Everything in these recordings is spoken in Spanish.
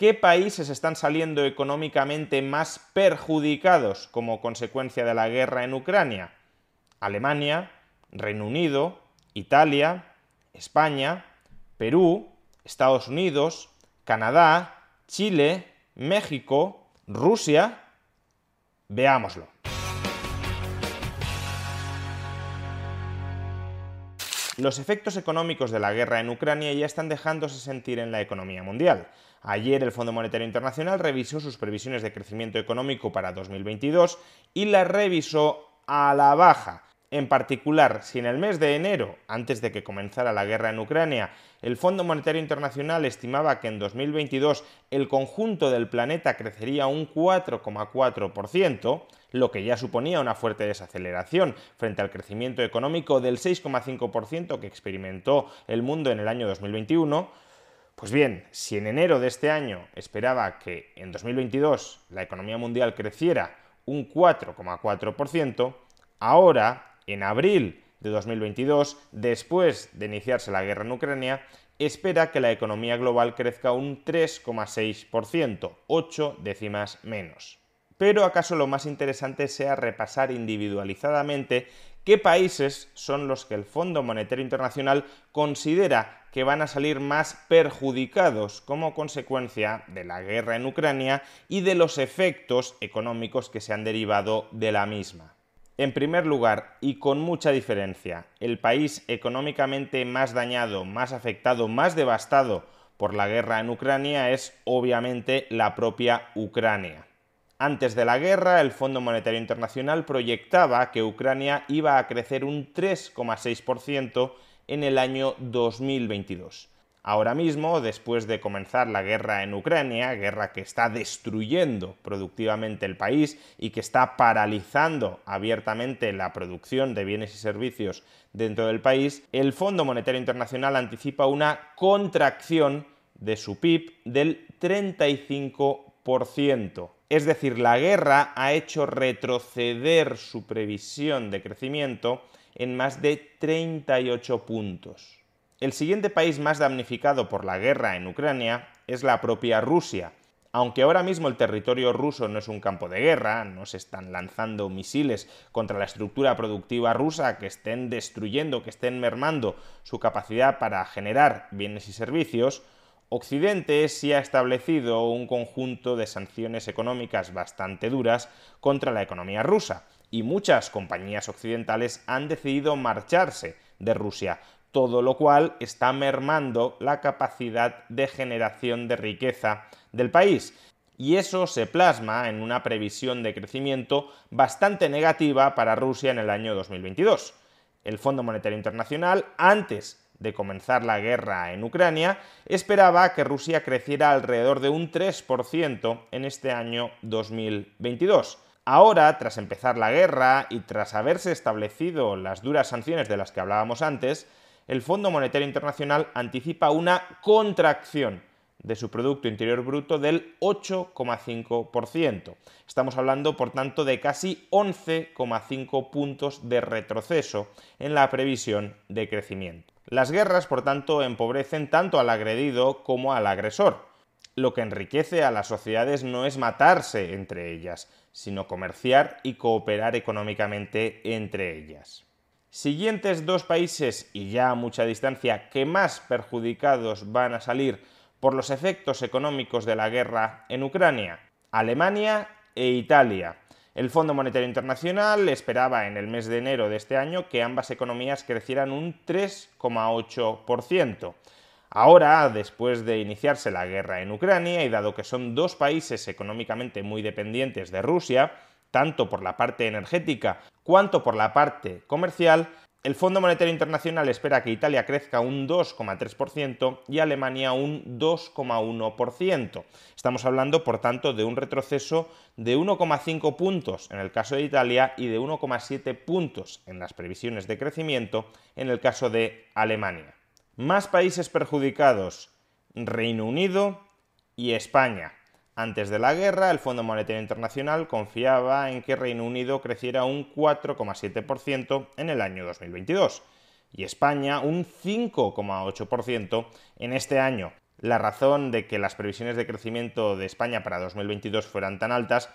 ¿Qué países están saliendo económicamente más perjudicados como consecuencia de la guerra en Ucrania? Alemania, Reino Unido, Italia, España, Perú, Estados Unidos, Canadá, Chile, México, Rusia. Veámoslo. Los efectos económicos de la guerra en Ucrania ya están dejándose sentir en la economía mundial. Ayer el Fondo Monetario Internacional revisó sus previsiones de crecimiento económico para 2022 y las revisó a la baja. En particular, si en el mes de enero, antes de que comenzara la guerra en Ucrania, el Fondo Monetario Internacional estimaba que en 2022 el conjunto del planeta crecería un 4,4%, lo que ya suponía una fuerte desaceleración frente al crecimiento económico del 6,5% que experimentó el mundo en el año 2021, pues bien, si en enero de este año esperaba que en 2022 la economía mundial creciera un 4,4%, ahora en abril de 2022, después de iniciarse la guerra en Ucrania, espera que la economía global crezca un 3,6%, 8 décimas menos. Pero acaso lo más interesante sea repasar individualizadamente qué países son los que el Fondo Monetario Internacional considera que van a salir más perjudicados como consecuencia de la guerra en Ucrania y de los efectos económicos que se han derivado de la misma. En primer lugar, y con mucha diferencia, el país económicamente más dañado, más afectado, más devastado por la guerra en Ucrania es obviamente la propia Ucrania. Antes de la guerra, el Fondo Monetario Internacional proyectaba que Ucrania iba a crecer un 3,6% en el año 2022. Ahora mismo, después de comenzar la guerra en Ucrania, guerra que está destruyendo productivamente el país y que está paralizando abiertamente la producción de bienes y servicios dentro del país, el Fondo Monetario Internacional anticipa una contracción de su PIB del 35%. Es decir, la guerra ha hecho retroceder su previsión de crecimiento en más de 38 puntos. El siguiente país más damnificado por la guerra en Ucrania es la propia Rusia. Aunque ahora mismo el territorio ruso no es un campo de guerra, no se están lanzando misiles contra la estructura productiva rusa que estén destruyendo, que estén mermando su capacidad para generar bienes y servicios, Occidente sí ha establecido un conjunto de sanciones económicas bastante duras contra la economía rusa, y muchas compañías occidentales han decidido marcharse de Rusia, todo lo cual está mermando la capacidad de generación de riqueza del país. Y eso se plasma en una previsión de crecimiento bastante negativa para Rusia en el año 2022. El Fondo Monetario Internacional, antes de comenzar la guerra en Ucrania, esperaba que Rusia creciera alrededor de un 3% en este año 2022. Ahora, tras empezar la guerra y tras haberse establecido las duras sanciones de las que hablábamos antes, el Fondo Monetario Internacional anticipa una contracción de su Producto Interior Bruto del 8,5%. Estamos hablando, por tanto, de casi 11,5 puntos de retroceso en la previsión de crecimiento. Las guerras, por tanto, empobrecen tanto al agredido como al agresor. Lo que enriquece a las sociedades no es matarse entre ellas, sino comerciar y cooperar económicamente entre ellas. Siguientes dos países, y ya a mucha distancia, que más perjudicados van a salir por los efectos económicos de la guerra en Ucrania, Alemania e Italia. El Fondo Monetario Internacional esperaba en el mes de enero de este año que ambas economías crecieran un 3,8%. Ahora, después de iniciarse la guerra en Ucrania y dado que son dos países económicamente muy dependientes de Rusia, tanto por la parte energética cuanto por la parte comercial, El Fondo Monetario Internacional espera que Italia crezca un 2,3% y Alemania un 2,1%. Estamos hablando, por tanto, de un retroceso de 1,5 puntos en el caso de Italia y de 1,7 puntos en las previsiones de crecimiento en el caso de Alemania. Más países perjudicados, Reino Unido y España. Antes de la guerra, el Fondo Monetario Internacional confiaba en que Reino Unido creciera un 4,7% en el año 2022 y España un 5,8% en este año. La razón de que las previsiones de crecimiento de España para 2022 fueran tan altas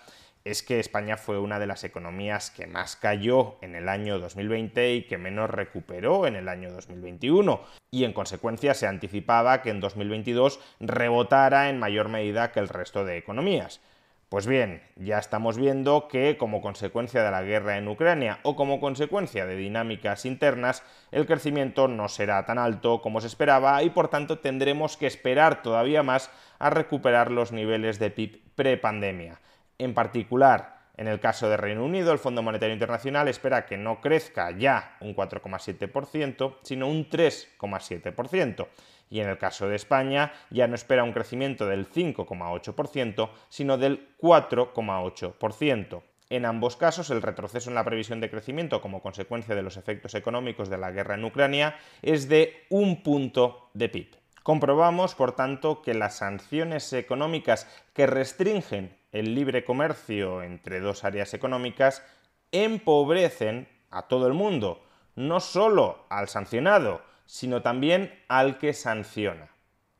es que España fue una de las economías que más cayó en el año 2020 y que menos recuperó en el año 2021, y en consecuencia se anticipaba que en 2022 rebotara en mayor medida que el resto de economías. Pues bien, ya estamos viendo que como consecuencia de la guerra en Ucrania o como consecuencia de dinámicas internas, el crecimiento no será tan alto como se esperaba y por tanto tendremos que esperar todavía más a recuperar los niveles de PIB prepandemia. En particular, en el caso de Reino Unido, el Fondo Monetario Internacional espera que no crezca ya un 4,7%, sino un 3,7%. Y en el caso de España, ya no espera un crecimiento del 5,8%, sino del 4,8%. En ambos casos, el retroceso en la previsión de crecimiento como consecuencia de los efectos económicos de la guerra en Ucrania es de un punto de PIB. Comprobamos, por tanto, que las sanciones económicas que restringen el libre comercio entre dos áreas económicas empobrecen a todo el mundo, no solo al sancionado, sino también al que sanciona.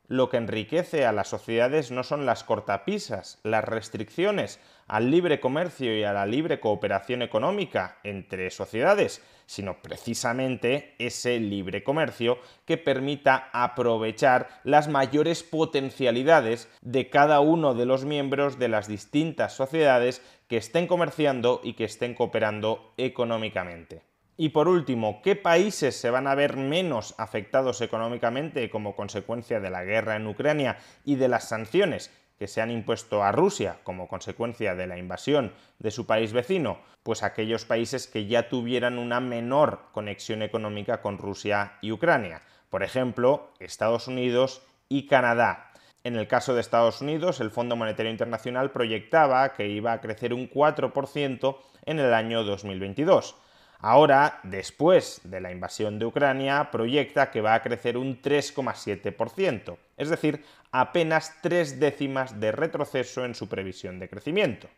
Lo que enriquece a las sociedades no son las cortapisas, las restricciones al libre comercio y a la libre cooperación económica entre sociedades, sino precisamente ese libre comercio que permita aprovechar las mayores potencialidades de cada uno de los miembros de las distintas sociedades que estén comerciando y que estén cooperando económicamente. Y por último, ¿qué países se van a ver menos afectados económicamente como consecuencia de la guerra en Ucrania y de las sanciones que se han impuesto a Rusia como consecuencia de la invasión de su país vecino? Pues aquellos países que ya tuvieran una menor conexión económica con Rusia y Ucrania. Por ejemplo, Estados Unidos y Canadá. En el caso de Estados Unidos, el Fondo Monetario Internacional proyectaba que iba a crecer un 4% en el año 2022. Ahora, después de la invasión de Ucrania, proyecta que va a crecer un 3,7%, es decir, apenas tres décimas de retroceso en su previsión de crecimiento.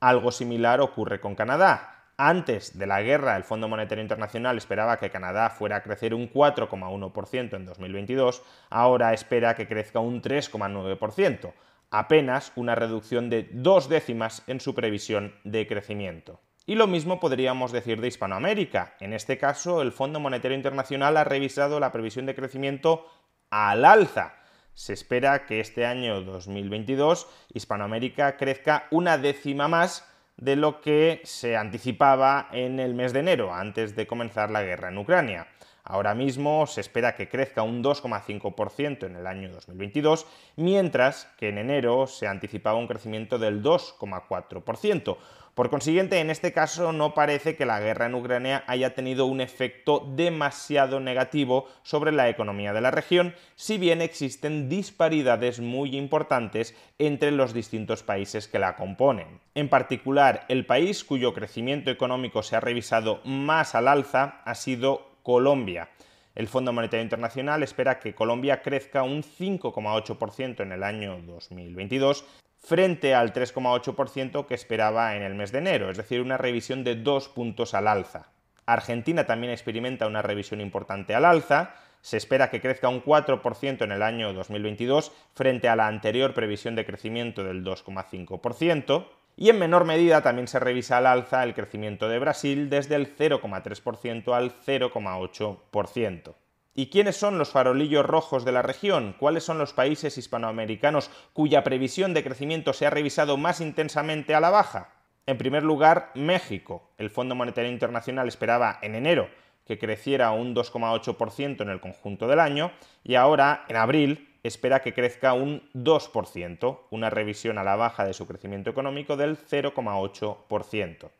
Algo similar ocurre con Canadá. Antes de la guerra, el Fondo Monetario Internacional esperaba que Canadá fuera a crecer un 4,1% en 2022, ahora espera que crezca un 3,9%, apenas una reducción de dos décimas en su previsión de crecimiento. Y lo mismo podríamos decir de Hispanoamérica. En este caso, el Fondo Monetario Internacional ha revisado la previsión de crecimiento al alza. Se espera que este año 2022 Hispanoamérica crezca una décima más de lo que se anticipaba en el mes de enero, antes de comenzar la guerra en Ucrania. Ahora mismo se espera que crezca un 2,5% en el año 2022, mientras que en enero se anticipaba un crecimiento del 2,4%. Por consiguiente, en este caso no parece que la guerra en Ucrania haya tenido un efecto demasiado negativo sobre la economía de la región, si bien existen disparidades muy importantes entre los distintos países que la componen. En particular, el país cuyo crecimiento económico se ha revisado más al alza ha sido Colombia. El Fondo Monetario Internacional espera que Colombia crezca un 5,8% en el año 2022 frente al 3,8% que esperaba en el mes de enero, es decir, una revisión de dos puntos al alza. Argentina también experimenta una revisión importante al alza, se espera que crezca un 4% en el año 2022 frente a la anterior previsión de crecimiento del 2,5%. Y en menor medida también se revisa al alza el crecimiento de Brasil desde el 0,3% al 0,8%. ¿Y quiénes son los farolillos rojos de la región? ¿Cuáles son los países hispanoamericanos cuya previsión de crecimiento se ha revisado más intensamente a la baja? En primer lugar, México. El Fondo Monetario Internacional esperaba en enero que creciera un 2,8% en el conjunto del año y ahora, en abril, espera que crezca un 2%, una revisión a la baja de su crecimiento económico del 0,8%.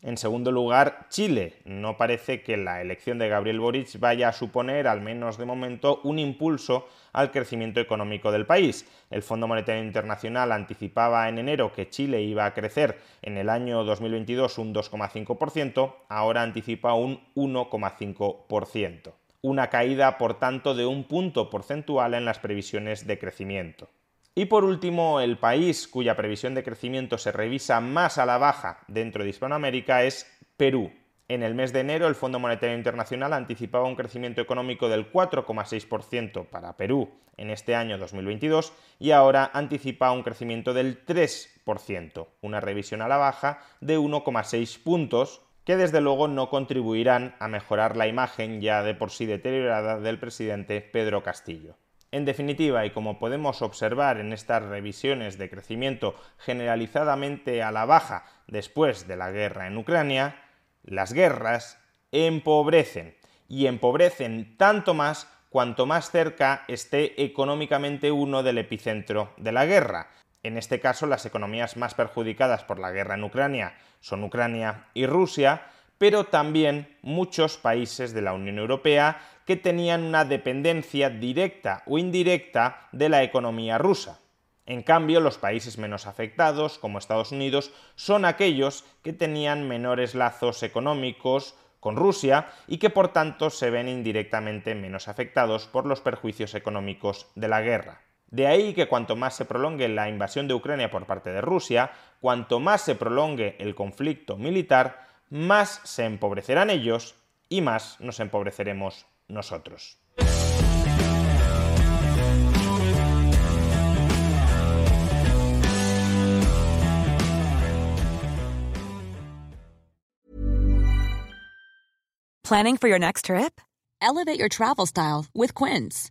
En segundo lugar, Chile. No parece que la elección de Gabriel Boric vaya a suponer, al menos de momento, un impulso al crecimiento económico del país. El Fondo Monetario Internacional anticipaba en enero que Chile iba a crecer en el año 2022 un 2,5%, ahora anticipa un 1,5%. Una caída, por tanto, de un punto porcentual en las previsiones de crecimiento. Y por último, el país cuya previsión de crecimiento se revisa más a la baja dentro de Hispanoamérica es Perú. En el mes de enero, el Fondo Monetario Internacional anticipaba un crecimiento económico del 4,6% para Perú en este año 2022 y ahora anticipa un crecimiento del 3%, una revisión a la baja de 1,6 puntos que desde luego no contribuirán a mejorar la imagen ya de por sí deteriorada del presidente Pedro Castillo. En definitiva, y como podemos observar en estas revisiones de crecimiento generalizadamente a la baja después de la guerra en Ucrania, las guerras empobrecen y empobrecen tanto más cuanto más cerca esté económicamente uno del epicentro de la guerra. En este caso, las economías más perjudicadas por la guerra en Ucrania son Ucrania y Rusia, pero también muchos países de la Unión Europea que tenían una dependencia directa o indirecta de la economía rusa. En cambio, los países menos afectados, como Estados Unidos, son aquellos que tenían menores lazos económicos con Rusia y que por tanto se ven indirectamente menos afectados por los perjuicios económicos de la guerra. De ahí que cuanto más se prolongue la invasión de Ucrania por parte de Rusia, cuanto más se prolongue el conflicto militar, más se empobrecerán ellos y más nos empobreceremos nosotros. Planning for your next trip? Elevate your travel style with Quince.